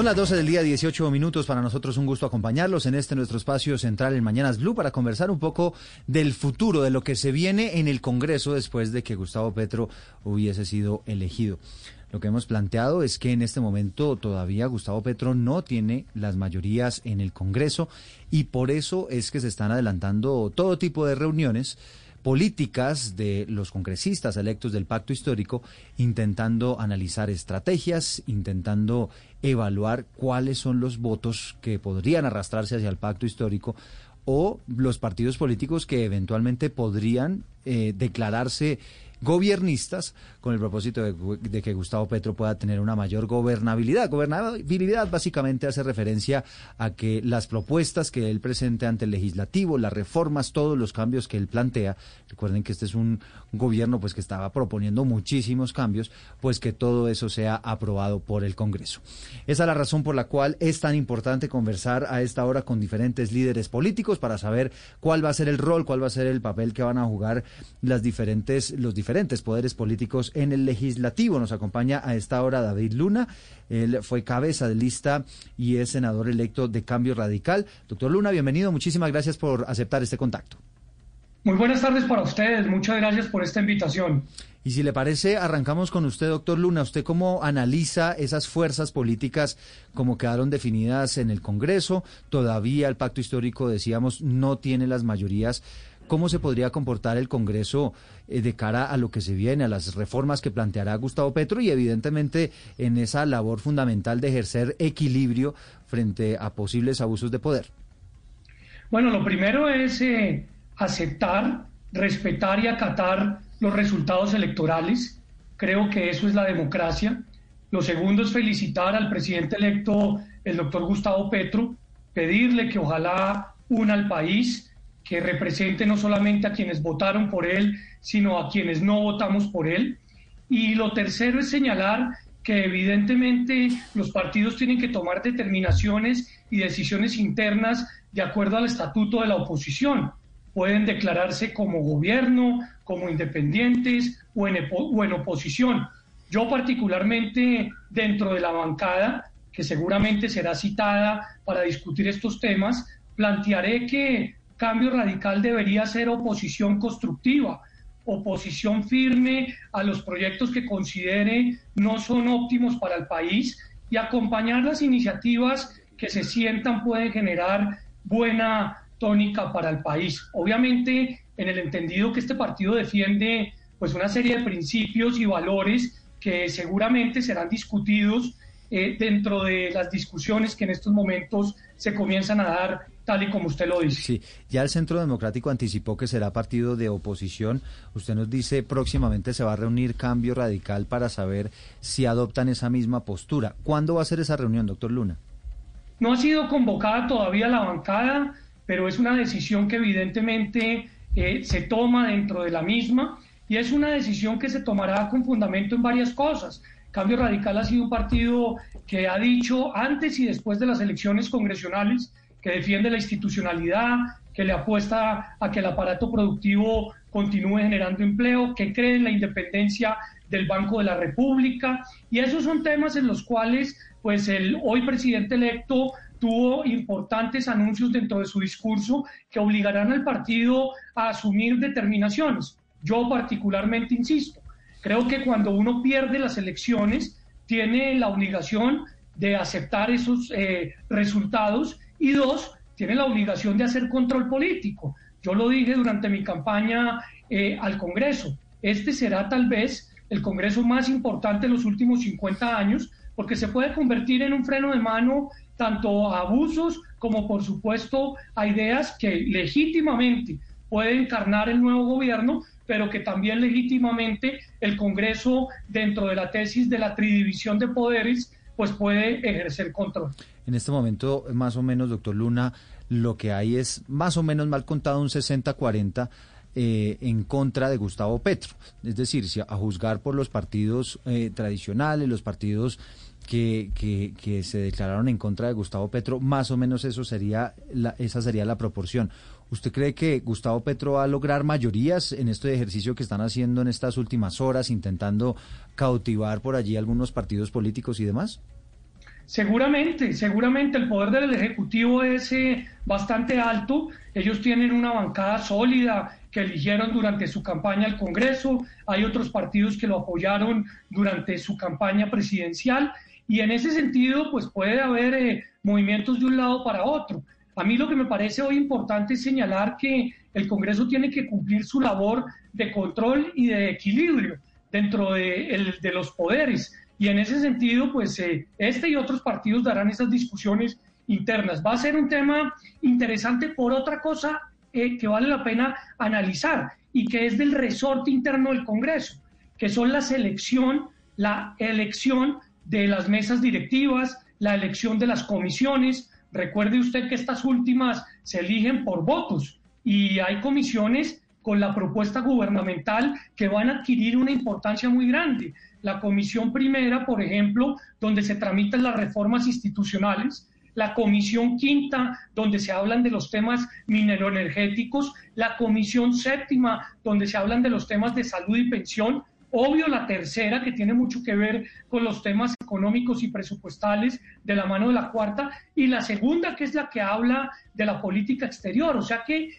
Son las 12 del día, 18 minutos. Para nosotros un gusto acompañarlos en este nuestro espacio central en Mañanas Blue para conversar un poco del futuro, de lo que se viene en el Congreso después de que Gustavo Petro hubiese sido elegido. Lo que hemos planteado es que en este momento todavía Gustavo Petro no tiene las mayorías en el Congreso y por eso es que se están adelantando todo tipo de reuniones políticas de los congresistas electos del pacto histórico, intentando analizar estrategias, intentando evaluar cuáles son los votos que podrían arrastrarse hacia el pacto histórico o los partidos políticos que eventualmente podrían eh, declararse gobiernistas con el propósito de, que Gustavo Petro pueda tener una mayor gobernabilidad. Gobernabilidad básicamente hace referencia a que las propuestas que él presente ante el legislativo, las reformas, todos los cambios que él plantea, recuerden que este es un gobierno pues que estaba proponiendo muchísimos cambios, pues que todo eso sea aprobado por el Congreso. Esa es la razón por la cual es tan importante conversar a esta hora con diferentes líderes políticos para saber cuál va a ser el rol, cuál va a ser el papel que van a jugar las diferentes los diferentes diferentes poderes políticos en el legislativo. Nos acompaña a esta hora David Luna. Él fue cabeza de lista y es senador electo de Cambio Radical. Doctor Luna, bienvenido. Muchísimas gracias por aceptar este contacto. Muy buenas tardes para ustedes. Muchas gracias por esta invitación. Y si le parece, arrancamos con usted, doctor Luna. ¿Usted cómo analiza esas fuerzas políticas como quedaron definidas en el Congreso? Todavía el pacto histórico, decíamos, no tiene las mayorías ¿Cómo se podría comportar el Congreso eh, de cara a lo que se viene, a las reformas que planteará Gustavo Petro y evidentemente en esa labor fundamental de ejercer equilibrio frente a posibles abusos de poder? Bueno, lo primero es eh, aceptar, respetar y acatar los resultados electorales. Creo que eso es la democracia. Lo segundo es felicitar al presidente electo, el doctor Gustavo Petro, pedirle que ojalá una al país, que represente no solamente a quienes votaron por él, sino a quienes no votamos por él. Y lo tercero es señalar que evidentemente los partidos tienen que tomar determinaciones y decisiones internas de acuerdo al estatuto de la oposición. Pueden declararse como gobierno, como independientes o en, o en oposición. Yo particularmente dentro de la bancada, que seguramente será citada para discutir estos temas, plantearé que Cambio Radical debería ser oposición constructiva, oposición firme a los proyectos que considere no son óptimos para el país y acompañar las iniciativas que se sientan pueden generar buena tónica para el país. Obviamente, en el entendido que este partido defiende pues una serie de principios y valores que seguramente serán discutidos eh, dentro de las discusiones que en estos momentos se comienzan a dar, tal y como usted lo dice. Sí, ya el Centro Democrático anticipó que será partido de oposición. Usted nos dice próximamente se va a reunir Cambio Radical para saber si adoptan esa misma postura. ¿Cuándo va a ser esa reunión, doctor Luna? No ha sido convocada todavía la bancada, pero es una decisión que evidentemente eh, se toma dentro de la misma y es una decisión que se tomará con fundamento en varias cosas. Cambio Radical ha sido un partido que ha dicho antes y después de las elecciones congresionales que defiende la institucionalidad, que le apuesta a que el aparato productivo continúe generando empleo, que cree en la independencia del Banco de la República. Y esos son temas en los cuales pues el hoy presidente electo tuvo importantes anuncios dentro de su discurso que obligarán al partido a asumir determinaciones. Yo particularmente insisto, Creo que cuando uno pierde las elecciones, tiene la obligación de aceptar esos eh, resultados y dos, tiene la obligación de hacer control político. Yo lo dije durante mi campaña eh, al Congreso. Este será tal vez el Congreso más importante en los últimos 50 años porque se puede convertir en un freno de mano tanto a abusos como por supuesto a ideas que legítimamente puede encarnar el nuevo gobierno, pero que también legítimamente el Congreso, dentro de la tesis de la tridivisión de poderes, pues puede ejercer control. En este momento, más o menos, doctor Luna, lo que hay es más o menos mal contado un 60-40 eh, en contra de Gustavo Petro. Es decir, si a juzgar por los partidos eh, tradicionales, los partidos que, que, se declararon en contra de Gustavo Petro, más o menos eso sería la, esa sería la proporción. ¿Usted cree que Gustavo Petro va a lograr mayorías en este ejercicio que están haciendo en estas últimas horas, intentando cautivar por allí algunos partidos políticos y demás? Seguramente, seguramente el poder del Ejecutivo es eh, bastante alto. Ellos tienen una bancada sólida que eligieron durante su campaña al Congreso. Hay otros partidos que lo apoyaron durante su campaña presidencial. Y en ese sentido, pues puede haber eh, movimientos de un lado para otro. A mí lo que me parece hoy importante es señalar que el Congreso tiene que cumplir su labor de control y de equilibrio dentro de, de los poderes y en ese sentido, pues eh, este y otros partidos darán esas discusiones internas. Va a ser un tema interesante por otra cosa eh, que vale la pena analizar y que es del resorte interno del Congreso, que son la selección, la elección de las mesas directivas, la elección de las comisiones. Recuerde usted que estas últimas se eligen por votos y hay comisiones con la propuesta gubernamental que van a adquirir una importancia muy grande. La comisión primera, por ejemplo, donde se tramitan las reformas institucionales, la comisión quinta, donde se hablan de los temas mineroenergéticos, la comisión séptima, donde se hablan de los temas de salud y pensión, obvio la tercera, que tiene mucho que ver con los temas económicos y presupuestales de la mano de la cuarta, y la segunda, que es la que habla de la política exterior. O sea que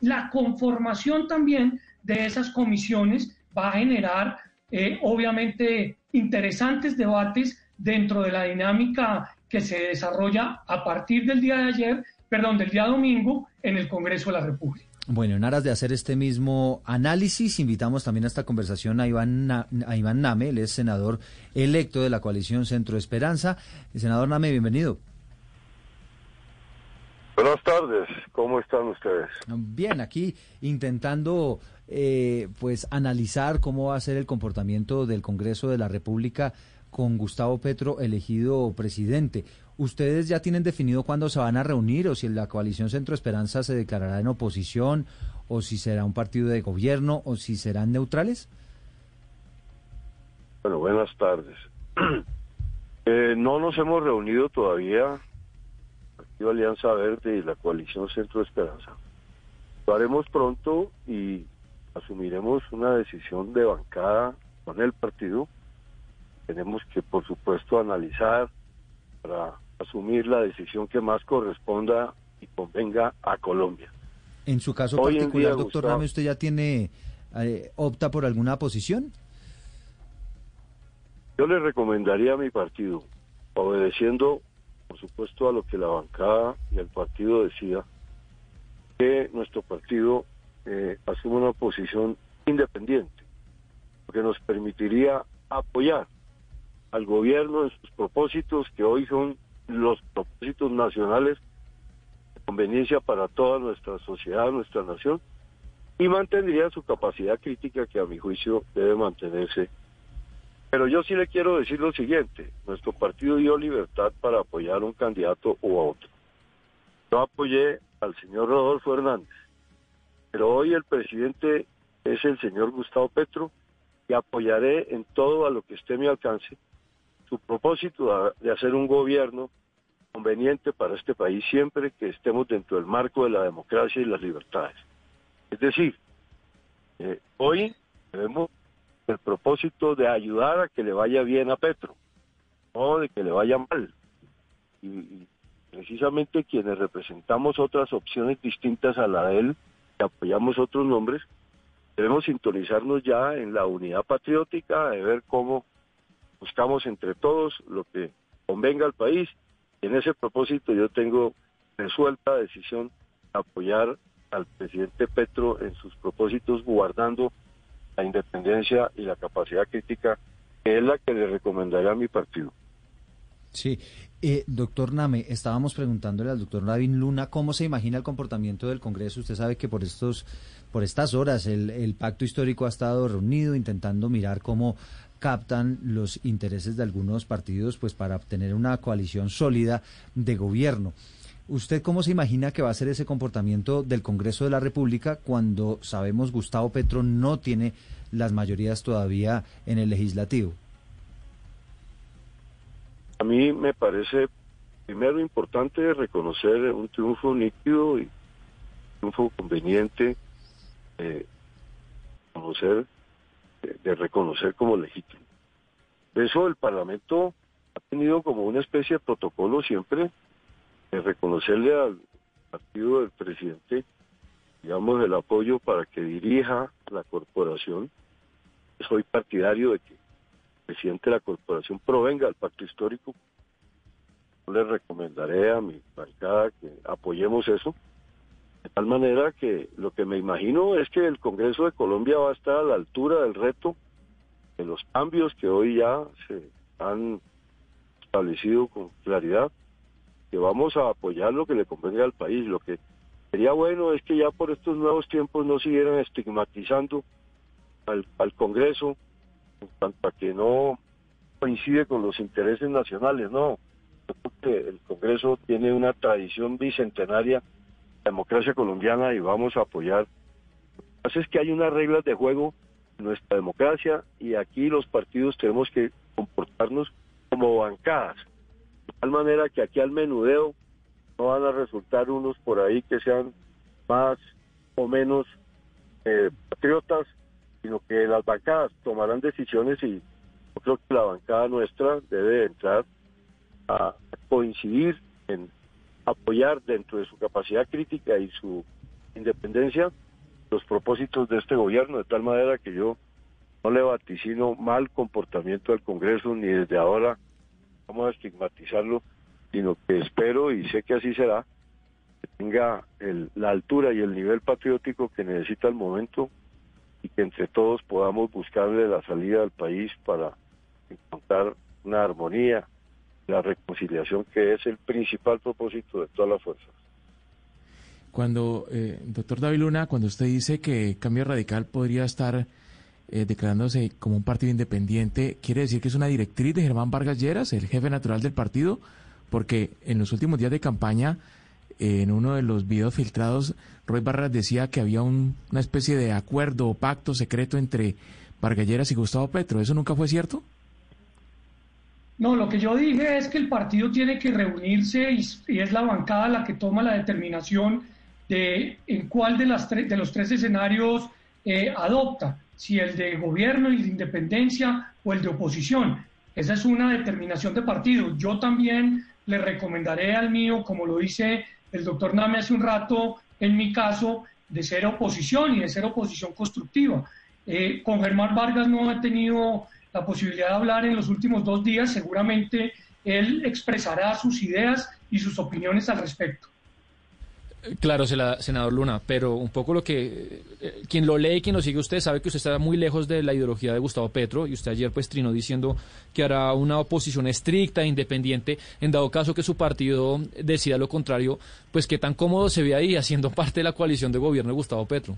la conformación también de esas comisiones va a generar eh, obviamente interesantes debates dentro de la dinámica que se desarrolla a partir del día de ayer, perdón, del día domingo en el Congreso de la República. Bueno, en aras de hacer este mismo análisis, invitamos también a esta conversación a Iván, a Iván Name, él es senador electo de la coalición Centro Esperanza. senador Name, bienvenido. Buenas tardes, ¿cómo están ustedes? Bien, aquí intentando eh, pues analizar cómo va a ser el comportamiento del Congreso de la República con Gustavo Petro elegido presidente. ¿Ustedes ya tienen definido cuándo se van a reunir o si la coalición Centro Esperanza se declarará en oposición o si será un partido de gobierno o si serán neutrales? Bueno, buenas tardes. eh, no nos hemos reunido todavía, Partido Alianza Verde y la coalición Centro Esperanza. Lo haremos pronto y asumiremos una decisión de bancada con el partido. Tenemos que, por supuesto, analizar para asumir la decisión que más corresponda y convenga a Colombia. En su caso particular, doctor Rame, ¿usted ya tiene, eh, opta por alguna posición? Yo le recomendaría a mi partido, obedeciendo, por supuesto, a lo que la bancada y el partido decida, que nuestro partido eh, asume una posición independiente, porque nos permitiría apoyar al gobierno en sus propósitos, que hoy son los propósitos nacionales de conveniencia para toda nuestra sociedad, nuestra nación, y mantendría su capacidad crítica que a mi juicio debe mantenerse. Pero yo sí le quiero decir lo siguiente, nuestro partido dio libertad para apoyar a un candidato u a otro. Yo apoyé al señor Rodolfo Hernández, pero hoy el presidente es el señor Gustavo Petro y apoyaré en todo a lo que esté a mi alcance su propósito de hacer un gobierno conveniente para este país siempre que estemos dentro del marco de la democracia y las libertades. Es decir, eh, hoy tenemos el propósito de ayudar a que le vaya bien a Petro, no de que le vaya mal. y precisamente quienes representamos otras opciones distintas a la de él, apoyamos otros nombres, debemos sintonizarnos ya en la unidad patriótica, de ver cómo buscamos entre todos lo que convenga al país. En ese propósito yo tengo resuelta decisión de apoyar al presidente Petro en sus propósitos guardando la independencia y la capacidad crítica que es la que le recomendaría a mi partido. Sí, Eh, doctor Name, estábamos preguntándole al doctor Navin Luna cómo se imagina el comportamiento del Congreso. Usted sabe que por estos, por estas horas el pacto histórico ha estado reunido intentando mirar cómo captan los intereses de algunos partidos pues para obtener una coalición sólida de gobierno. ¿Usted cómo se imagina que va a ser ese comportamiento del Congreso de la República cuando sabemos Gustavo Petro no tiene las mayorías todavía en el legislativo? A mí me parece primero importante reconocer un triunfo nítido y un triunfo conveniente, eh, conocer, de, reconocer como legítimo. Eso el Parlamento ha tenido como una especie de protocolo siempre de reconocerle al partido del presidente, digamos, el apoyo para que dirija la corporación. Soy partidario de que presidente de la corporación provenga del pacto histórico. Yo le recomendaré a mi bancada que apoyemos eso, de tal manera que lo que me imagino es que el Congreso de Colombia va a estar a la altura del reto de los cambios que hoy ya se han establecido con claridad, que vamos a apoyar lo que le convenga al país. Lo que sería bueno es que ya por estos nuevos tiempos no siguieran estigmatizando al, al Congreso en cuanto a que no coincide con los intereses nacionales, no. el Congreso tiene una tradición bicentenaria democracia colombiana y vamos a apoyar. Pasa es que hay unas reglas de juego en nuestra democracia y aquí los partidos tenemos que comportarnos como bancadas, de tal manera que aquí al menudeo no van a resultar unos por ahí que sean más o menos eh, patriotas sino que las bancadas tomarán decisiones y yo creo que la bancada nuestra debe entrar a coincidir en apoyar dentro de su capacidad crítica y su independencia los propósitos de este gobierno, de tal manera que yo no le vaticino mal comportamiento del Congreso ni desde ahora vamos a estigmatizarlo, sino que espero y sé que así será, que tenga la altura y el nivel patriótico que necesita el momento y que entre todos podamos buscarle la salida al país para encontrar una armonía, la reconciliación que es el principal propósito de todas las fuerzas. Cuando, eh, doctor David Luna, cuando usted dice que Cambio Radical podría estar eh, declarándose como un partido independiente, ¿quiere decir que es una directriz de Germán Vargas Lleras, el jefe natural del partido? Porque en los últimos días de campaña en uno de los videos filtrados, Roy Barras decía que había una especie de acuerdo o pacto secreto entre Vargalleras y Gustavo Petro. ¿Eso nunca fue cierto? No, lo que yo dije es que el partido tiene que reunirse y, es la bancada la que toma la determinación de en cuál de, las los tres escenarios eh, adopta, si el de gobierno y de independencia o el de oposición. Esa es una determinación de partido. Yo también le recomendaré al mío, como lo dice el doctor Name hace un rato, en mi caso, de ser oposición y de ser oposición constructiva. Eh, con Germán Vargas no he tenido la posibilidad de hablar en los últimos dos días, seguramente él expresará sus ideas y sus opiniones al respecto. Claro, senador Luna, pero un poco lo que eh, quien lo lee, quien lo sigue usted, sabe que usted está muy lejos de la ideología de Gustavo Petro y usted ayer pues trinó diciendo que hará una oposición estricta, independiente, en dado caso que su partido decida lo contrario, pues qué tan cómodo se ve ahí haciendo parte de la coalición de gobierno de Gustavo Petro.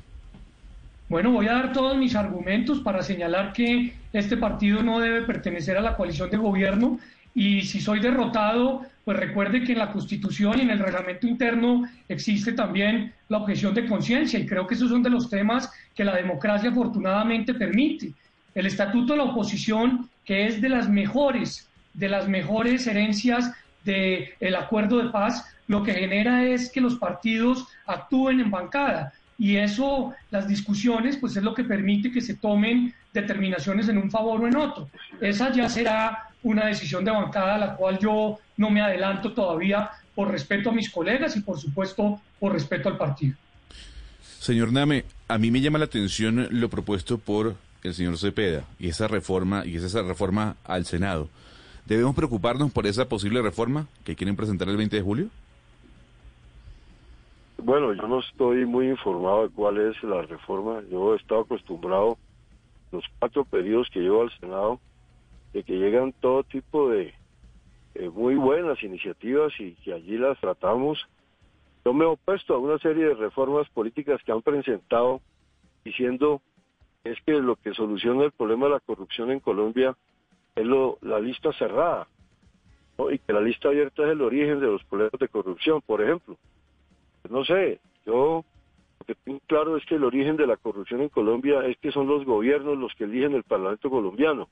Bueno, voy a dar todos mis argumentos para señalar que este partido no debe pertenecer a la coalición de gobierno y si soy derrotado, pues recuerde que en la Constitución y en el reglamento interno existe también la objeción de conciencia y creo que esos son de los temas que la democracia afortunadamente permite. El estatuto de la oposición, que es de las mejores, de las mejores herencias del acuerdo de paz, lo que genera es que los partidos actúen en bancada y eso, las discusiones, pues es lo que permite que se tomen determinaciones en un favor o en otro. Esa ya será una decisión de bancada a la cual yo no me adelanto todavía por respeto a mis colegas y por supuesto por respeto al partido. Señor Name, a mí me llama la atención lo propuesto por el señor Cepeda y esa reforma y esa reforma al Senado. ¿Debemos preocuparnos por esa posible reforma que quieren presentar el 20 de julio? Bueno, yo no estoy muy informado de cuál es la reforma. Yo he estado acostumbrado los cuatro pedidos que llevo al Senado de que llegan todo tipo de eh, muy buenas iniciativas y que allí las tratamos. Yo me he opuesto a una serie de reformas políticas que han presentado diciendo es que lo que soluciona el problema de la corrupción en Colombia es lo, la lista cerrada y que la lista abierta es el origen de los problemas de corrupción, por ejemplo. No sé, yo lo que tengo claro es que el origen de la corrupción en Colombia es que son los gobiernos los que eligen el Parlamento colombiano.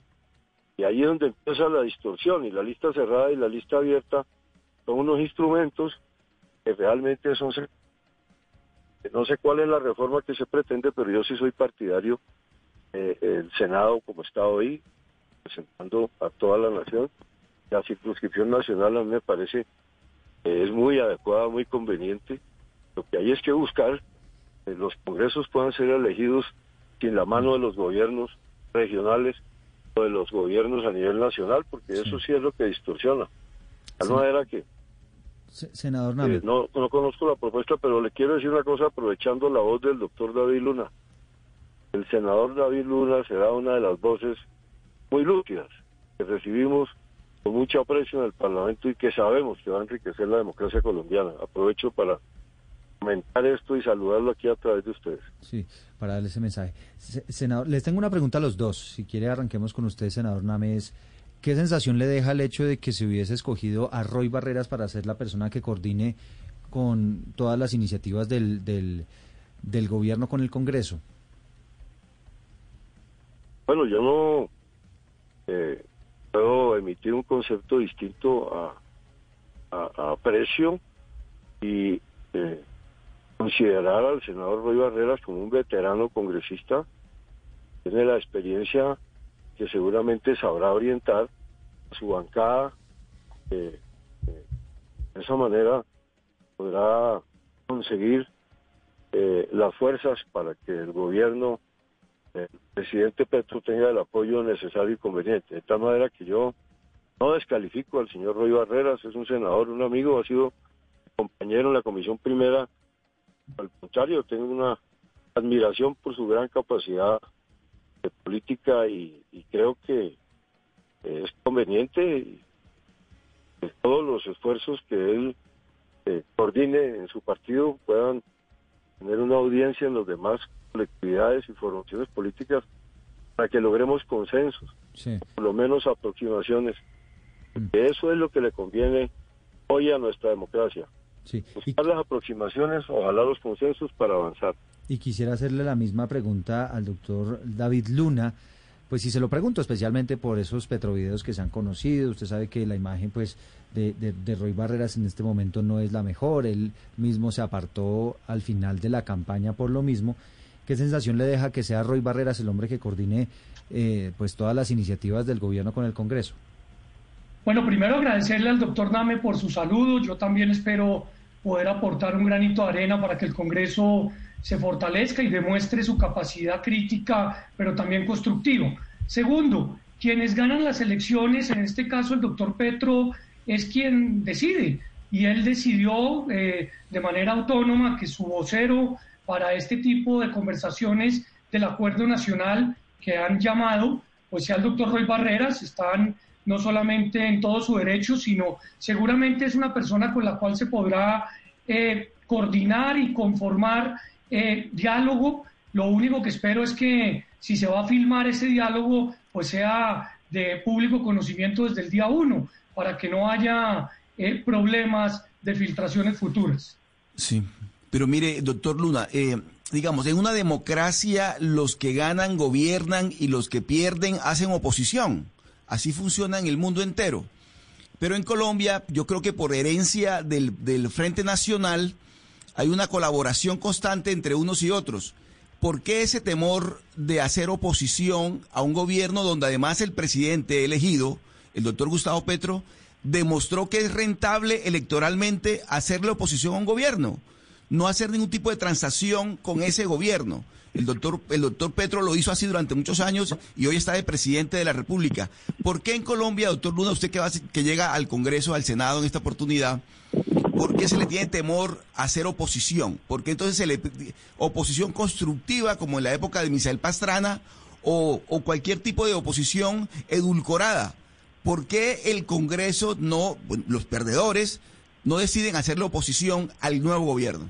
Y ahí es donde empieza la distorsión y la lista cerrada y la lista abierta son unos instrumentos que realmente son... No sé cuál es la reforma que se pretende, pero yo sí soy partidario eh, el Senado como está hoy, presentando a toda la nación. La circunscripción nacional a mí me parece que es muy adecuada, muy conveniente. Lo que hay es que buscar que los congresos puedan ser elegidos sin la mano de los gobiernos regionales o de los gobiernos a nivel nacional, porque eso sí es lo que distorsiona. De tal manera que senador eh, no, no conozco la propuesta, pero le quiero decir una cosa aprovechando la voz del doctor David Luna el senador David Luna será una de las voces muy lúcidas que recibimos con mucho aprecio en el Parlamento y que sabemos que va a enriquecer la democracia colombiana. Aprovecho para comentar esto y saludarlo aquí a través de ustedes. Sí, para darle ese mensaje. Senador, les tengo una pregunta a los dos. Si quiere, arranquemos con usted, senador Names. ¿Qué sensación le deja el hecho de que se hubiese escogido a Roy Barreras para ser la persona que coordine con todas las iniciativas del, del, del gobierno con el Congreso? Bueno, yo no eh, puedo emitir un concepto distinto a, a, precio y eh, considerar al senador Roy Barreras como un veterano congresista. Tiene la experiencia que seguramente sabrá orientar a su bancada. Eh, de esa manera podrá conseguir las fuerzas para que el gobierno el presidente Petro tenga el apoyo necesario y conveniente. De tal manera que yo no descalifico al señor Roy Barreras, es un senador, un amigo, ha sido compañero en la Comisión Primera. Al contrario, tengo una admiración por su gran capacidad de política y, creo que es conveniente que todos los esfuerzos que él eh, coordine en su partido puedan tener una audiencia en los demás colectividades y formaciones políticas para que logremos consensos, por lo menos aproximaciones. Mm. Eso es lo que le conviene hoy a nuestra democracia. Buscar las aproximaciones, ojalá los consensos para avanzar. Y quisiera hacerle la misma pregunta al doctor David Luna. Pues si se lo pregunto especialmente por esos petrovideos que se han conocido, usted sabe que la imagen pues de, de, Roy Barreras en este momento no es la mejor, él mismo se apartó al final de la campaña por lo mismo. ¿Qué sensación le deja que sea Roy Barreras el hombre que coordine eh, pues todas las iniciativas del gobierno con el Congreso? Bueno, primero agradecerle al doctor Name por su saludo. Yo también espero poder aportar un granito de arena para que el Congreso se fortalezca y demuestre su capacidad crítica, pero también constructivo. Segundo, quienes ganan las elecciones, en este caso el doctor Petro, es quien decide. Y él decidió eh, de manera autónoma que su vocero para este tipo de conversaciones del acuerdo nacional que han llamado, pues sea el doctor Roy Barreras, están no solamente en todo su derecho, sino seguramente es una persona con la cual se podrá eh, coordinar y conformar eh, diálogo. Lo único que espero es que si se va a filmar ese diálogo, pues sea de público conocimiento desde el día uno, para que no haya eh, problemas de filtraciones futuras. Sí, pero mire, doctor Luna, eh, digamos, en una democracia los que ganan gobiernan y los que pierden hacen oposición. Así funciona en el mundo entero. Pero en Colombia, yo creo que por herencia del, del Frente Nacional, hay una colaboración constante entre unos y otros. ¿Por qué ese temor de hacer oposición a un gobierno donde además el presidente elegido, el doctor Gustavo Petro, demostró que es rentable electoralmente hacerle oposición a un gobierno? no hacer ningún tipo de transacción con ese gobierno. El doctor, el doctor Petro lo hizo así durante muchos años y hoy está de presidente de la República. ¿Por qué en Colombia, doctor Luna, usted que, va, que llega al Congreso, al Senado en esta oportunidad, por qué se le tiene temor a hacer oposición? ¿Por qué entonces se le oposición constructiva como en la época de Misael Pastrana o, o cualquier tipo de oposición edulcorada? ¿por qué el Congreso no, los perdedores, no deciden hacer la oposición al nuevo gobierno?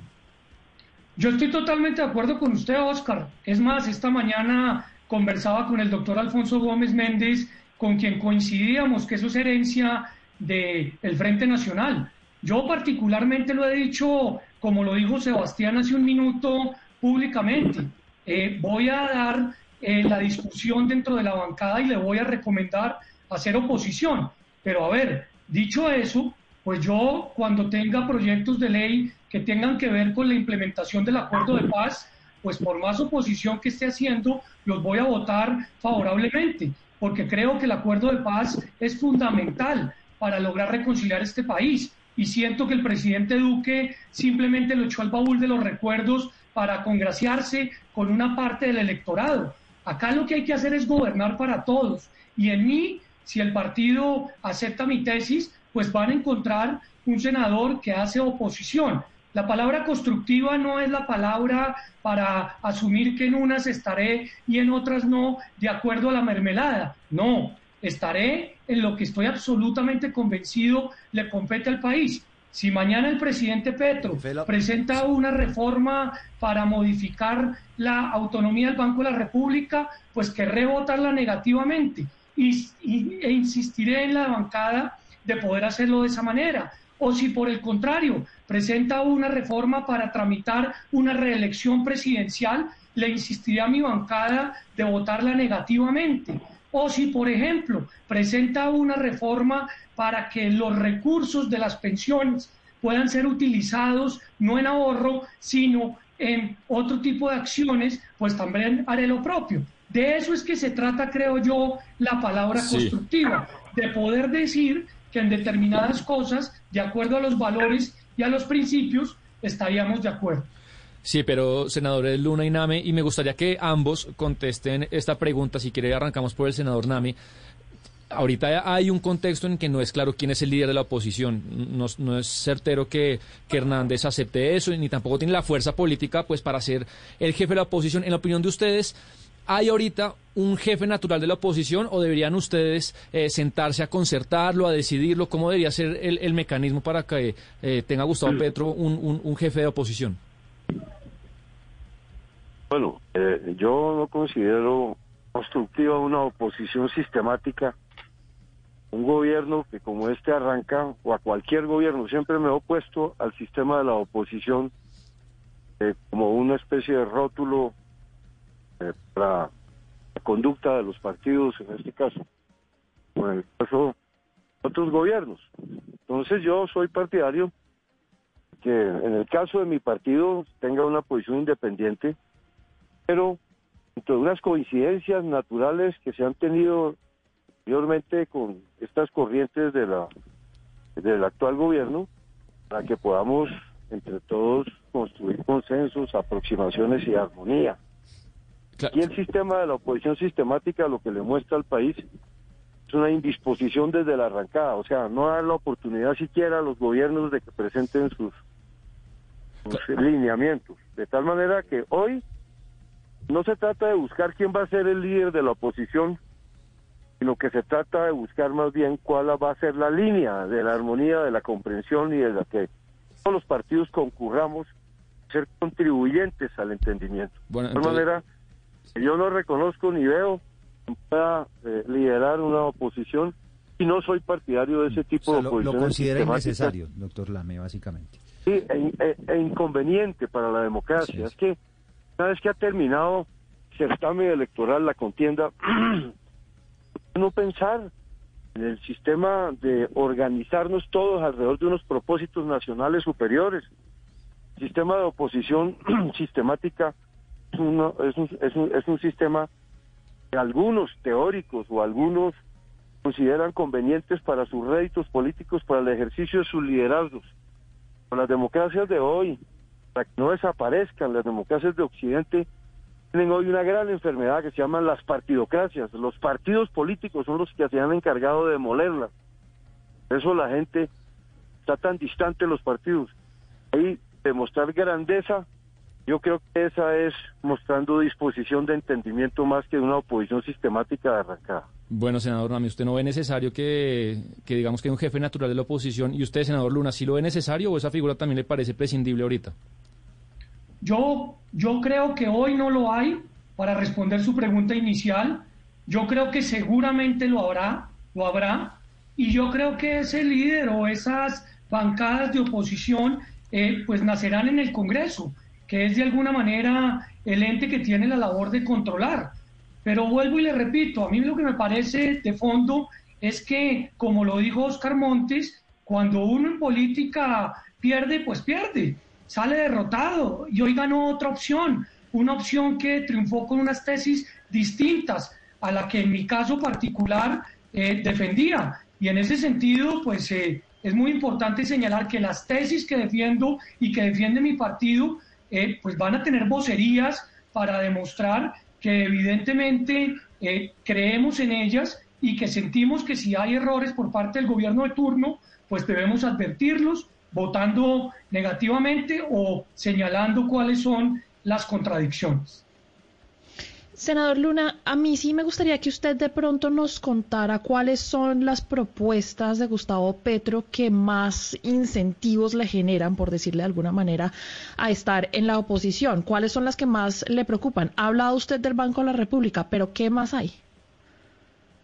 Yo estoy totalmente de acuerdo con usted, Oscar. Es más, esta mañana conversaba con el doctor Alfonso Gómez Méndez, con quien coincidíamos que eso es herencia del Frente Nacional. Yo particularmente lo he dicho, como lo dijo Sebastián hace un minuto, públicamente. Eh, voy a dar eh, la discusión dentro de la bancada y le voy a recomendar hacer oposición. Pero a ver, dicho eso, pues yo cuando tenga proyectos de ley que tengan que ver con la implementación del acuerdo de paz, pues por más oposición que esté haciendo, los voy a votar favorablemente, porque creo que el acuerdo de paz es fundamental para lograr reconciliar este país. Y siento que el presidente Duque simplemente lo echó al baúl de los recuerdos para congraciarse con una parte del electorado. Acá lo que hay que hacer es gobernar para todos. Y en mí, si el partido acepta mi tesis, pues van a encontrar un senador que hace oposición. La palabra constructiva no es la palabra para asumir que en unas estaré y en otras no, de acuerdo a la mermelada. No, estaré en lo que estoy absolutamente convencido le compete al país. Si mañana el presidente Petro presenta una reforma para modificar la autonomía del Banco de la República, pues querré votarla negativamente y, e insistiré en la bancada de poder hacerlo de esa manera. O si por el contrario presenta una reforma para tramitar una reelección presidencial, le insistiré a mi bancada de votarla negativamente. O si, por ejemplo, presenta una reforma para que los recursos de las pensiones puedan ser utilizados no en ahorro, sino en otro tipo de acciones, pues también haré lo propio. De eso es que se trata, creo yo, la palabra constructiva, de poder decir que en determinadas cosas, de acuerdo a los valores y a los principios, estaríamos de acuerdo. Sí, pero senadores Luna y Name, y me gustaría que ambos contesten esta pregunta. Si quiere, arrancamos por el senador Name. Ahorita hay un contexto en que no es claro quién es el líder de la oposición. No, es certero que, Hernández acepte eso, ni tampoco tiene la fuerza política pues para ser el jefe de la oposición. En la opinión de ustedes, ¿Hay ahorita un jefe natural de la oposición o deberían ustedes eh, sentarse a concertarlo, a decidirlo? ¿Cómo debería ser el, mecanismo para que eh, tenga Gustavo Petro un, jefe de oposición? Bueno, eh, yo no considero constructiva una oposición sistemática. Un gobierno que como este arranca, o a cualquier gobierno, siempre me he opuesto al sistema de la oposición como una especie de rótulo eh, para la conducta de los partidos en este caso, o en el caso de otros gobiernos. Entonces yo soy partidario que en el caso de mi partido tenga una posición independiente, pero entre unas coincidencias naturales que se han tenido anteriormente con estas corrientes de la del actual gobierno, para que podamos entre todos construir consensos, aproximaciones y armonía. Y el sistema de la oposición sistemática lo que le muestra al país es una indisposición desde la arrancada, o sea, no dar la oportunidad siquiera a los gobiernos de que presenten sus, lineamientos. De tal manera que hoy no se trata de buscar quién va a ser el líder de la oposición, sino que se trata de buscar más bien cuál va a ser la línea de la armonía, de la comprensión y de la que todos los partidos concurramos ser contribuyentes al entendimiento. de tal manera yo no reconozco ni veo pueda eh, liderar una oposición y no soy partidario de ese tipo de oposición. Lo, considera innecesario, doctor Lame, básicamente. Sí, e, e, e, inconveniente para la democracia. Es que una vez que ha terminado el certamen electoral, la contienda, no pensar en el sistema de organizarnos todos alrededor de unos propósitos nacionales superiores. sistema de oposición sistemática es, un, es, un, es un sistema que algunos teóricos o algunos consideran convenientes para sus réditos políticos, para el ejercicio de sus liderazgos. Las democracias de hoy, para que no desaparezcan las democracias de Occidente, tienen hoy una gran enfermedad que se llaman las partidocracias. Los partidos políticos son los que se han encargado de demolerlas. Eso la gente está tan distante de los partidos. Ahí demostrar grandeza yo creo que esa es mostrando disposición de entendimiento más que una oposición sistemática de arrancada. Bueno, senador Nami, ¿usted no ve necesario que, que digamos que hay un jefe natural de la oposición y usted, senador Luna, sí lo ve necesario o esa figura también le parece prescindible ahorita? Yo, yo creo que hoy no lo hay, para responder su pregunta inicial. Yo creo que seguramente lo habrá, lo habrá, y yo creo que ese líder o esas bancadas de oposición eh, pues nacerán en el Congreso, que es de alguna manera el ente que tiene la labor de controlar. Pero vuelvo y le repito, a mí lo que me parece de fondo es que, como lo dijo Oscar Montes, cuando uno en política pierde, pues pierde, sale derrotado y hoy ganó otra opción, una opción que triunfó con unas tesis distintas a la que en mi caso particular eh, defendía. Y en ese sentido, pues eh, es muy importante señalar que las tesis que defiendo y que defiende mi partido, eh, pues van a tener vocerías para demostrar que evidentemente creemos en ellas y que sentimos que si hay errores por parte del gobierno de turno, pues debemos advertirlos votando negativamente o señalando cuáles son las contradicciones. Senador Luna, a mí sí me gustaría que usted de pronto nos contara cuáles son las propuestas de Gustavo Petro que más incentivos le generan, por decirle de alguna manera, a estar en la oposición. ¿Cuáles son las que más le preocupan? Ha hablado usted del Banco de la República, pero ¿qué más hay?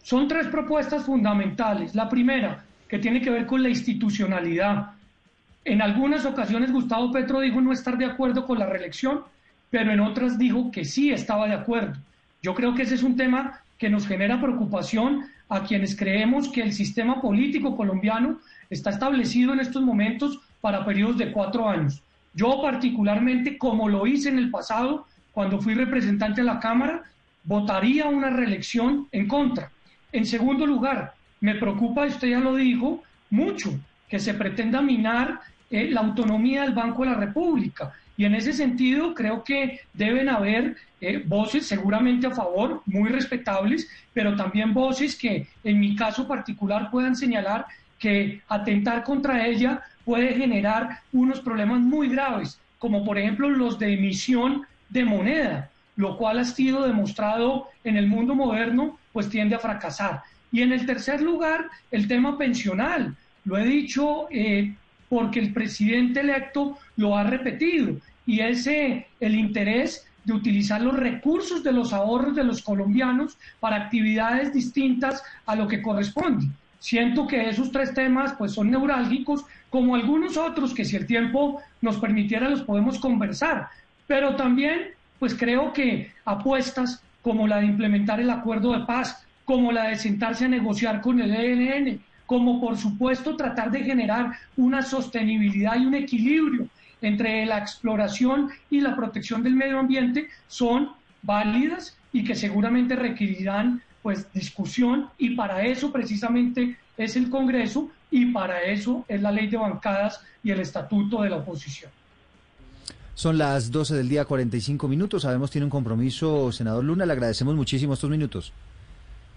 Son tres propuestas fundamentales. La primera, que tiene que ver con la institucionalidad. En algunas ocasiones Gustavo Petro dijo no estar de acuerdo con la reelección pero en otras dijo que sí estaba de acuerdo. Yo creo que ese es un tema que nos genera preocupación a quienes creemos que el sistema político colombiano está establecido en estos momentos para periodos de cuatro años. Yo particularmente, como lo hice en el pasado, cuando fui representante de la Cámara, votaría una reelección en contra. En segundo lugar, me preocupa, usted ya lo dijo, mucho que se pretenda minar eh, la autonomía del Banco de la República. Y en ese sentido creo que deben haber eh, voces seguramente a favor, muy respetables, pero también voces que en mi caso particular puedan señalar que atentar contra ella puede generar unos problemas muy graves, como por ejemplo los de emisión de moneda, lo cual ha sido demostrado en el mundo moderno, pues tiende a fracasar. Y en el tercer lugar, el tema pensional. Lo he dicho eh, porque el presidente electo lo ha repetido y ese el interés de utilizar los recursos de los ahorros de los colombianos para actividades distintas a lo que corresponde. Siento que esos tres temas pues son neurálgicos, como algunos otros que si el tiempo nos permitiera los podemos conversar, pero también pues creo que apuestas como la de implementar el acuerdo de paz, como la de sentarse a negociar con el ELN, como por supuesto tratar de generar una sostenibilidad y un equilibrio entre la exploración y la protección del medio ambiente son válidas y que seguramente requerirán pues discusión y para eso precisamente es el Congreso y para eso es la ley de bancadas y el estatuto de la oposición. Son las 12 del día 45 minutos. Sabemos tiene un compromiso, senador Luna. Le agradecemos muchísimo estos minutos.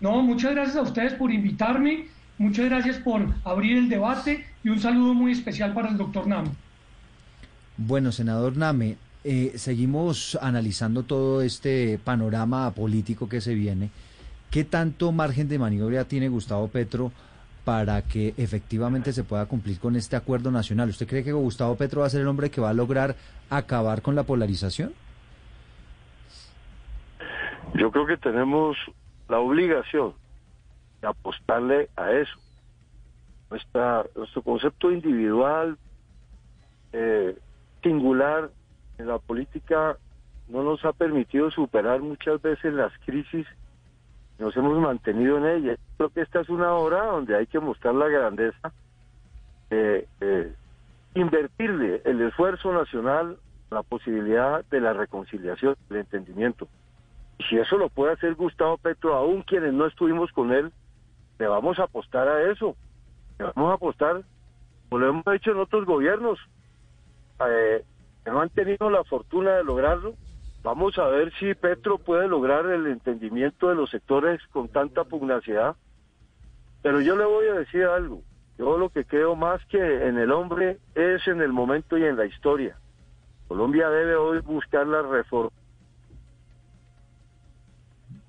No, muchas gracias a ustedes por invitarme. Muchas gracias por abrir el debate y un saludo muy especial para el doctor Nam. Bueno, senador Name, eh, seguimos analizando todo este panorama político que se viene. ¿Qué tanto margen de maniobra tiene Gustavo Petro para que efectivamente se pueda cumplir con este acuerdo nacional? ¿Usted cree que Gustavo Petro va a ser el hombre que va a lograr acabar con la polarización? Yo creo que tenemos la obligación de apostarle a eso. Nuestra, nuestro concepto individual eh, singular en la política no nos ha permitido superar muchas veces las crisis, nos hemos mantenido en ellas. Creo que esta es una hora donde hay que mostrar la grandeza, eh, invertirle el esfuerzo nacional la posibilidad de la reconciliación, del entendimiento. Y si eso lo puede hacer Gustavo Petro, aún quienes no estuvimos con él, le vamos a apostar a eso. Le vamos a apostar, como lo hemos hecho en otros gobiernos, eh, no han tenido la fortuna de lograrlo. Vamos a ver si Petro puede lograr el entendimiento de los sectores con tanta pugnacidad. Pero yo le voy a decir algo. Yo lo que creo más que en el hombre es en el momento y en la historia. Colombia debe hoy buscar la reforma.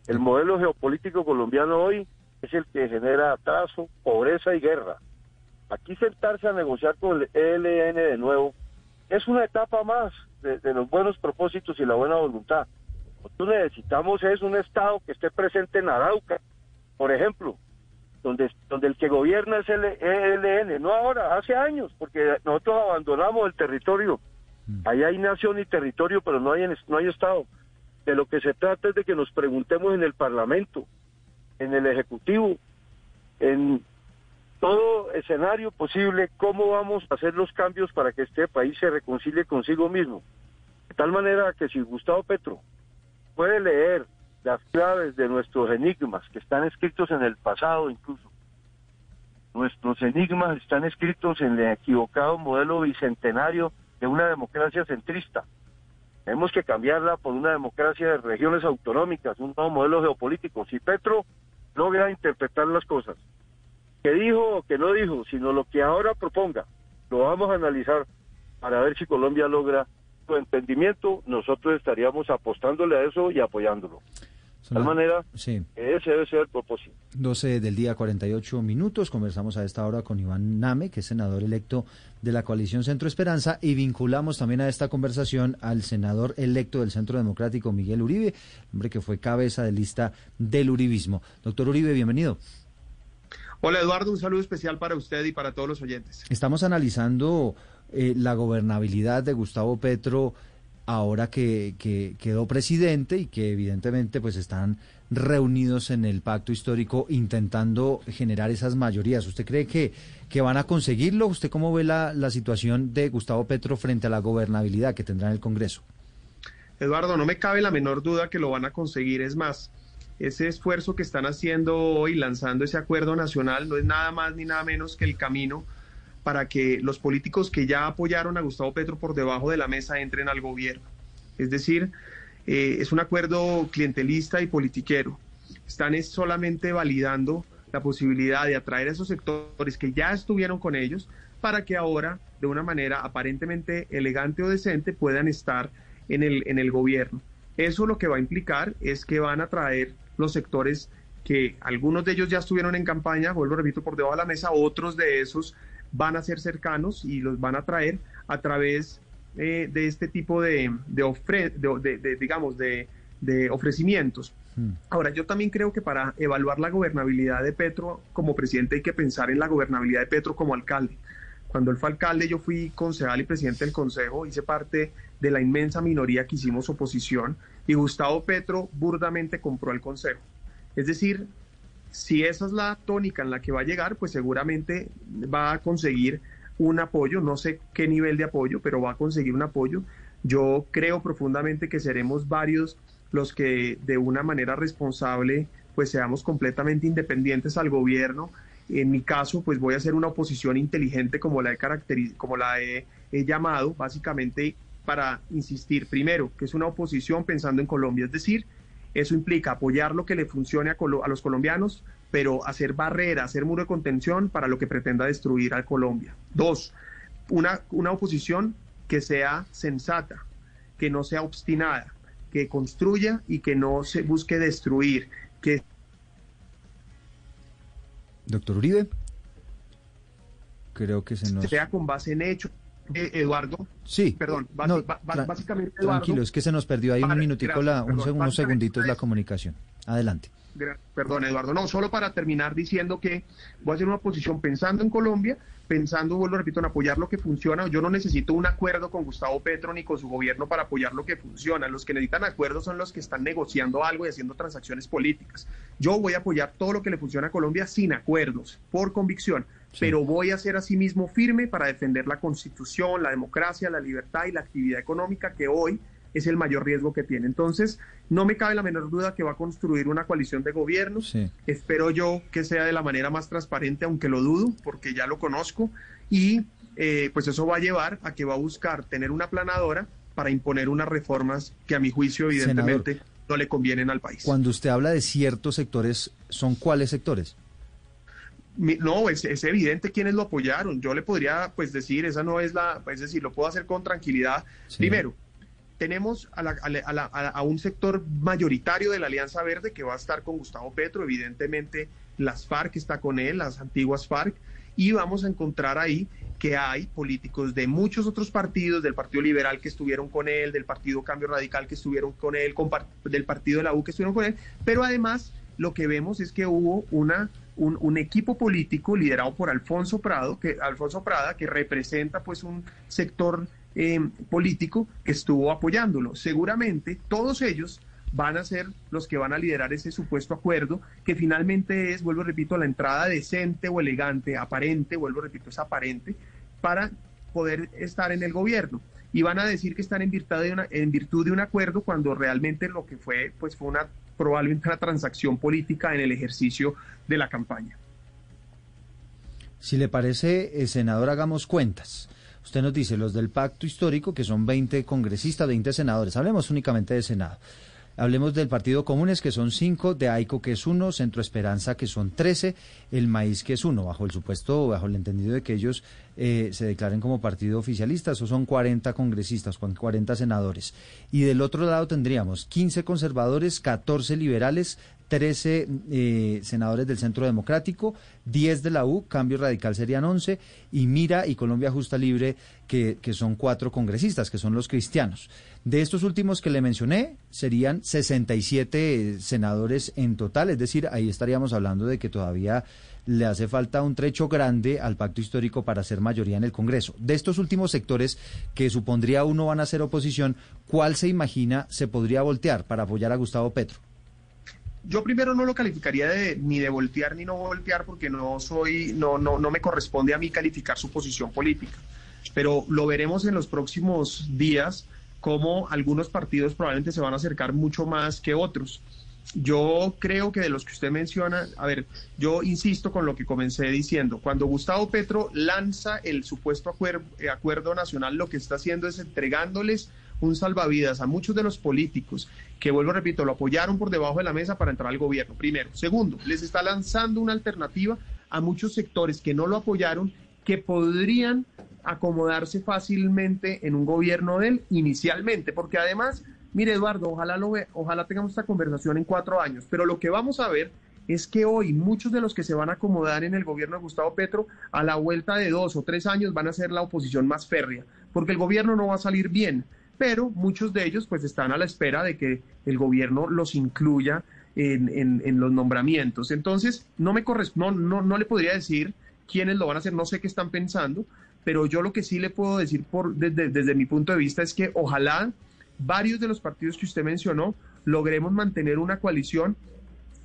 El modelo geopolítico colombiano hoy es el que genera atraso, pobreza y guerra. Aquí sentarse a negociar con el ELN de nuevo es una etapa más de, de los buenos propósitos y la buena voluntad. Nosotros necesitamos es un Estado que esté presente en Arauca, por ejemplo, donde, donde el que gobierna es el ELN, no ahora, hace años, porque nosotros abandonamos el territorio. Ahí hay nación y territorio, pero no hay, no hay Estado. De lo que se trata es de que nos preguntemos en el Parlamento, en el Ejecutivo, en todo escenario posible, cómo vamos a hacer los cambios para que este país se reconcilie consigo mismo. De tal manera que si Gustavo Petro puede leer las claves de nuestros enigmas que están escritos en el pasado incluso. Nuestros enigmas están escritos en el equivocado modelo bicentenario de una democracia centrista. Tenemos que cambiarla por una democracia de regiones autonómicas, un nuevo modelo geopolítico. Si Petro logra interpretar las cosas, que dijo o que no dijo, sino lo que ahora proponga, lo vamos a analizar para ver si Colombia logra su entendimiento, nosotros estaríamos apostándole a eso y apoyándolo. De tal manera, sí. ese debe ser el propósito. 12 del día, 48 minutos. Conversamos a esta hora con Iván Name, que es senador electo de la coalición Centro Esperanza, y vinculamos también a esta conversación al senador electo del Centro Democrático, Miguel Uribe, hombre que fue cabeza de lista del Uribismo. Doctor Uribe, bienvenido. Hola Eduardo, un saludo especial para usted y para todos los oyentes. Estamos analizando eh, la gobernabilidad de Gustavo Petro ahora que, que, quedó presidente y que evidentemente pues están reunidos en el pacto histórico intentando generar esas mayorías. ¿Usted cree que, van a conseguirlo? ¿Usted cómo ve la situación de Gustavo Petro frente a la gobernabilidad que tendrá en el Congreso? Eduardo, no me cabe la menor duda que lo van a conseguir. Es más, ese esfuerzo que están haciendo hoy, lanzando ese acuerdo nacional, no es nada más ni nada menos que el camino para que los políticos que ya apoyaron a Gustavo Petro por debajo de la mesa entren al gobierno. Es decir, eh, es un acuerdo clientelista y politiquero. Están es solamente validando la posibilidad de atraer a esos sectores que ya estuvieron con ellos para que ahora, de una manera aparentemente elegante o decente, puedan estar en el, en el gobierno. Eso lo que va a implicar es que van a traer los sectores que algunos de ellos ya estuvieron en campaña, vuelvo repito, por debajo de la mesa, otros de esos van a ser cercanos y los van a traer a través eh, de este tipo de, de, de, digamos, de, ofrecimientos. Hmm. Ahora, yo también creo que para evaluar la gobernabilidad de Petro como presidente hay que pensar en la gobernabilidad de Petro como alcalde. Cuando él fue alcalde, yo fui concejal y presidente del consejo, hice parte de la inmensa minoría que hicimos oposición y Gustavo Petro burdamente compró el consejo. Es decir, si esa es la tónica en la que va a llegar, pues seguramente va a conseguir un apoyo, no sé qué nivel de apoyo, pero va a conseguir un apoyo. Yo creo profundamente que seremos varios los que de una manera responsable pues seamos completamente independientes al gobierno. En mi caso, pues voy a hacer una oposición inteligente como la he, como la he llamado, básicamente para insistir, primero, que es una oposición pensando en Colombia, es decir, eso implica apoyar lo que le funcione a, a, los colombianos, pero hacer barrera, hacer muro de contención para lo que pretenda destruir a Colombia. Dos, una, una oposición que sea sensata, que no sea obstinada, que construya y que no se busque destruir, que Doctor Uribe, creo que se nos... Sea con base en hechos, eh, Eduardo. Sí. Perdón, básicamente. tranquilo, es que se nos perdió ahí un minutico, la, unos segunditos la comunicación. Adelante. Perdón, Eduardo. No, solo para terminar diciendo que voy a hacer una posición pensando en Colombia, pensando, vuelvo repito, en apoyar lo que funciona. Yo no necesito un acuerdo con Gustavo Petro ni con su gobierno para apoyar lo que funciona. Los que necesitan acuerdos son los que están negociando algo y haciendo transacciones políticas. Yo voy a apoyar todo lo que le funciona a Colombia sin acuerdos, por convicción pero voy a ser asimismo firme para defender la constitución, la democracia, la libertad y la actividad económica que hoy es el mayor riesgo que tiene. Entonces, no me cabe la menor duda que va a construir una coalición de gobiernos. Espero yo que sea de la manera más transparente, aunque lo dudo, porque ya lo conozco. Y eh, pues eso va a llevar a que va a buscar tener una planadora para imponer unas reformas que a mi juicio, evidentemente, no le convienen al país. Cuando usted habla de ciertos sectores, ¿son cuáles sectores? no, es, evidente quiénes lo apoyaron. Yo le podría pues decir, esa no es la, es decir, lo puedo hacer con tranquilidad. Primero, tenemos a, un sector mayoritario de la Alianza Verde que va a estar con Gustavo Petro. Evidentemente, las FARC está con él, las antiguas FARC, y vamos a encontrar ahí que hay políticos de muchos otros partidos, del Partido Liberal que estuvieron con él, del Partido Cambio Radical que estuvieron con él, del Partido de la U que estuvieron con él, pero además lo que vemos es que hubo una, un, equipo político liderado por Alfonso Prado, que, Alfonso Prada, que representa pues un sector eh, político que estuvo apoyándolo. Seguramente todos ellos van a ser los que van a liderar ese supuesto acuerdo, que finalmente es, vuelvo repito, la entrada decente o elegante, aparente, vuelvo repito, es aparente, para poder estar en el gobierno. Y van a decir que están en virtud de, una, en virtud de un acuerdo cuando realmente lo que fue, pues fue una probablemente una transacción política en el ejercicio de la campaña. Si le parece, eh, senador, hagamos cuentas. Usted nos dice los del pacto histórico, que son 20 congresistas, 20 senadores. Hablemos únicamente de Senado. Hablemos del Partido Comunes, que son cinco, de AICO, que es uno, Centro Esperanza, que son trece, el Maíz, que es uno, bajo el supuesto, bajo el entendido de que ellos eh, se declaren como partido oficialista. Esos son 40 congresistas, 40 senadores. Y del otro lado tendríamos 15 conservadores, 14 liberales, 13 eh, senadores del Centro Democrático, 10 de la U, Cambio Radical serían 11, y Mira y Colombia Justa Libre, que, que son cuatro congresistas, que son los cristianos. De estos últimos que le mencioné, serían 67 senadores en total, es decir, ahí estaríamos hablando de que todavía le hace falta un trecho grande al pacto histórico para ser mayoría en el Congreso. De estos últimos sectores que supondría uno van a ser oposición, ¿cuál se imagina se podría voltear para apoyar a Gustavo Petro? Yo primero no lo calificaría de, ni de voltear ni no voltear porque no soy, no, no, no me corresponde a mí calificar su posición política. Pero lo veremos en los próximos días cómo algunos partidos probablemente se van a acercar mucho más que otros. Yo creo que de los que usted menciona, a ver, yo insisto con lo que comencé diciendo, cuando Gustavo Petro lanza el supuesto acuerdo, acuerdo nacional, lo que está haciendo es entregándoles un salvavidas a muchos de los políticos que, vuelvo, repito, lo apoyaron por debajo de la mesa para entrar al gobierno, primero. Segundo, les está lanzando una alternativa a muchos sectores que no lo apoyaron, que podrían acomodarse fácilmente en un gobierno de él inicialmente, porque además, mire Eduardo, ojalá lo ojalá tengamos esta conversación en cuatro años, pero lo que vamos a ver es que hoy muchos de los que se van a acomodar en el gobierno de Gustavo Petro a la vuelta de dos o tres años van a ser la oposición más férrea, porque el gobierno no va a salir bien pero muchos de ellos pues están a la espera de que el gobierno los incluya en, los nombramientos. Entonces, no me no, no, le podría decir quiénes lo van a hacer, no sé qué están pensando, pero yo lo que sí le puedo decir por, desde, mi punto de vista es que ojalá varios de los partidos que usted mencionó logremos mantener una coalición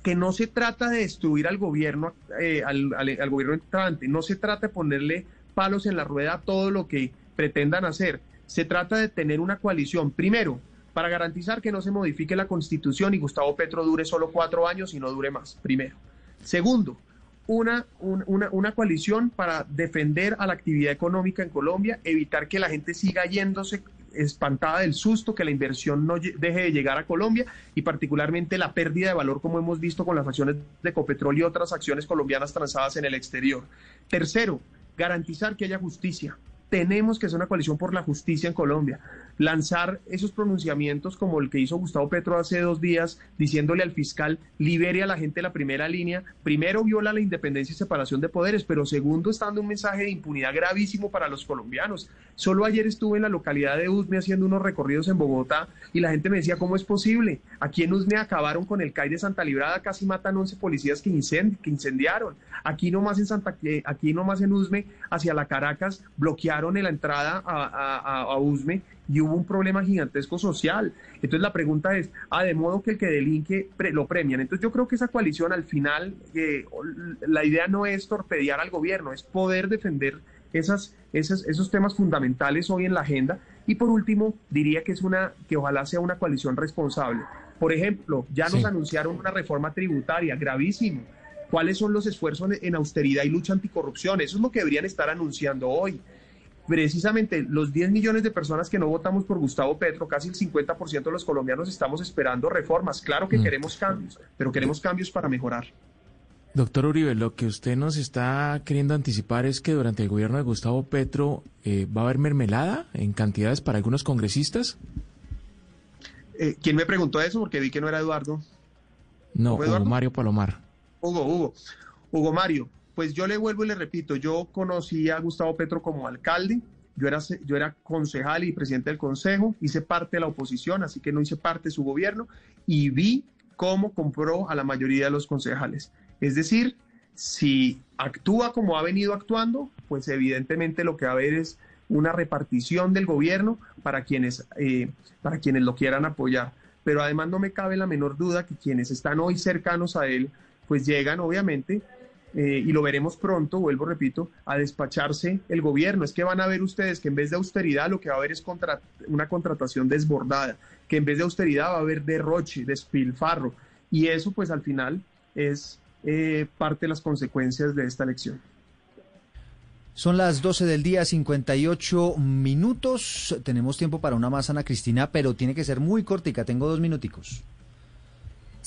que no se trata de destruir al gobierno, eh, al, al, gobierno entrante, no se trata de ponerle palos en la rueda a todo lo que pretendan hacer, se trata de tener una coalición, primero, para garantizar que no se modifique la constitución y Gustavo Petro dure solo cuatro años y no dure más, primero. Segundo, una, una, coalición para defender a la actividad económica en Colombia, evitar que la gente siga yéndose espantada del susto, que la inversión no deje de llegar a Colombia y particularmente la pérdida de valor como hemos visto con las acciones de Ecopetrol y otras acciones colombianas transadas en el exterior. Tercero, garantizar que haya justicia, tenemos que hacer una coalición por la justicia en Colombia. Lanzar esos pronunciamientos como el que hizo Gustavo Petro hace dos días, diciéndole al fiscal, libere a la gente de la primera línea, primero viola la independencia y separación de poderes, pero segundo está dando un mensaje de impunidad gravísimo para los colombianos. Solo ayer estuve en la localidad de Usme haciendo unos recorridos en Bogotá y la gente me decía, ¿cómo es posible? Aquí en Usme acabaron con el CAI de Santa Librada, casi matan 11 policías que, que incendiaron. Aquí nomás en Santa, aquí nomás en Usme, hacia la Caracas, bloquearon en la entrada a, USME y hubo un problema gigantesco social. Entonces la pregunta es, ah, de modo que el que delinque lo premian. Entonces yo creo que esa coalición al final, eh, la idea no es torpedear al gobierno, es poder defender esas, esas, esos temas fundamentales hoy en la agenda. Y por último, diría que es una, que ojalá sea una coalición responsable. Por ejemplo, ya nos anunciaron una reforma tributaria gravísimo. ¿Cuáles son los esfuerzos en austeridad y lucha anticorrupción? Eso es lo que deberían estar anunciando hoy precisamente los 10 millones de personas que no votamos por Gustavo Petro, casi el 50% de los colombianos estamos esperando reformas. Claro que mm. queremos cambios, pero queremos cambios para mejorar. Doctor Uribe, lo que usted nos está queriendo anticipar es que durante el gobierno de Gustavo Petro eh, va a haber mermelada en cantidades para algunos congresistas. Eh, ¿Quién me preguntó eso? Porque vi que no era Eduardo. No, Mario Palomar. Hugo, Hugo, Hugo Mario, pues yo le vuelvo y le repito, yo conocí a Gustavo Petro como alcalde, yo era, yo era concejal y presidente del consejo, hice parte de la oposición, así que no hice parte de su gobierno, y vi cómo compró a la mayoría de los concejales. Es decir, si actúa como ha venido actuando, pues evidentemente lo que va a haber es una repartición del gobierno para quienes, eh, para quienes lo quieran apoyar. Pero además no me cabe la menor duda que quienes están hoy cercanos a él, pues llegan obviamente eh, y lo veremos pronto, vuelvo, repito, a despacharse el gobierno. Es que van a ver ustedes que en vez de austeridad lo que va a haber es una contratación desbordada, que en vez de austeridad va a haber derroche, despilfarro. Y eso pues al final es eh, parte de las consecuencias de esta elección. Son las 12 del día, 58 minutos. Tenemos tiempo para una más, Ana Cristina, pero tiene que ser muy cortica. Tengo dos minuticos.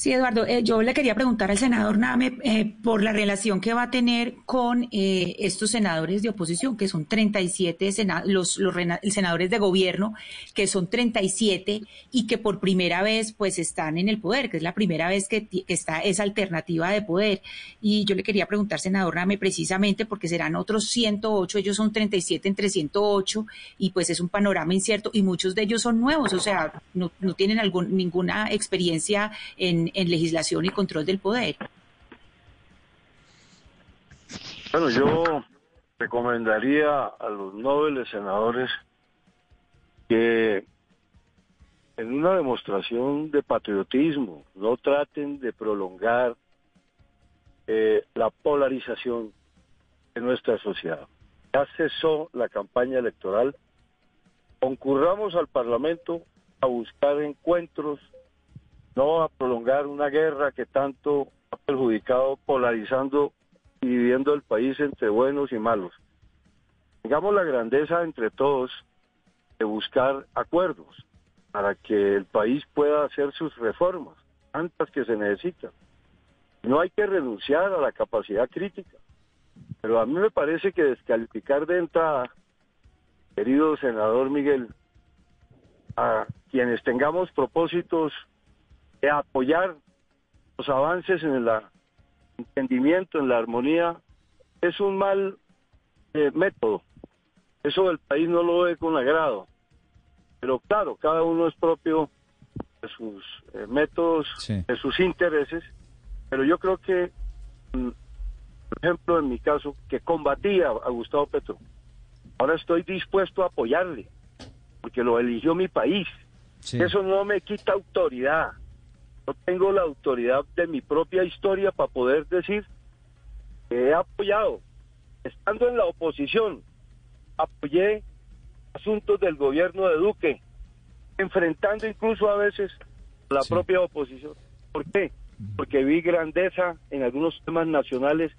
Sí, Eduardo, eh, yo le quería preguntar al senador Name eh, por la relación que va a tener con eh, estos senadores de oposición, que son 37 los, los senadores de gobierno, que son 37 y que por primera vez pues están en el poder, que es la primera vez que, está esa alternativa de poder. Y yo le quería preguntar, senador Name, precisamente porque serán otros 108, ellos son 37 entre 108 y pues es un panorama incierto y muchos de ellos son nuevos, o sea, no, no tienen algún, ninguna experiencia en en, legislación y control del poder? Bueno, yo recomendaría a los nobles senadores que en una demostración de patriotismo no traten de prolongar eh, la polarización de nuestra sociedad. Ya cesó la campaña electoral, concurramos al Parlamento a buscar encuentros no a prolongar una guerra que tanto ha perjudicado polarizando y dividiendo el país entre buenos y malos. Tengamos la grandeza entre todos de buscar acuerdos para que el país pueda hacer sus reformas, tantas que se necesitan. No hay que renunciar a la capacidad crítica, pero a mí me parece que descalificar de entrada, querido senador Miguel, a quienes tengamos propósitos apoyar los avances en el entendimiento, en la armonía, es un mal eh, método. Eso el país no lo ve con agrado. Pero claro, cada uno es propio de sus eh, métodos, de sus intereses. Pero yo creo que, mm, por ejemplo, en mi caso, que combatía a Gustavo Petro, ahora estoy dispuesto a apoyarle, porque lo eligió mi país. Eso no me quita autoridad tengo la autoridad de mi propia historia para poder decir que he apoyado, estando en la oposición, apoyé asuntos del gobierno de Duque, enfrentando incluso a veces la propia oposición. ¿Por qué? Porque vi grandeza en algunos temas nacionales,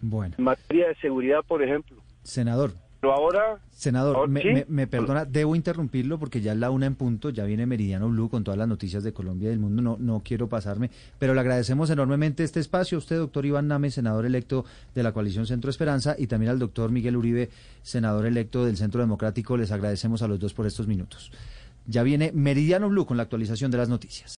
bueno. en materia de seguridad, por ejemplo. Senador, ahora... Senador, me, perdona, debo interrumpirlo porque ya es la una en punto, ya viene Meridiano Blue con todas las noticias de Colombia y del mundo, no, no quiero pasarme, pero le agradecemos enormemente este espacio a usted, doctor Iván Name, senador electo de la coalición Centro Esperanza, y también al doctor Miguel Uribe, senador electo del Centro Democrático, les agradecemos a los dos por estos minutos. Ya viene Meridiano Blue con la actualización de las noticias.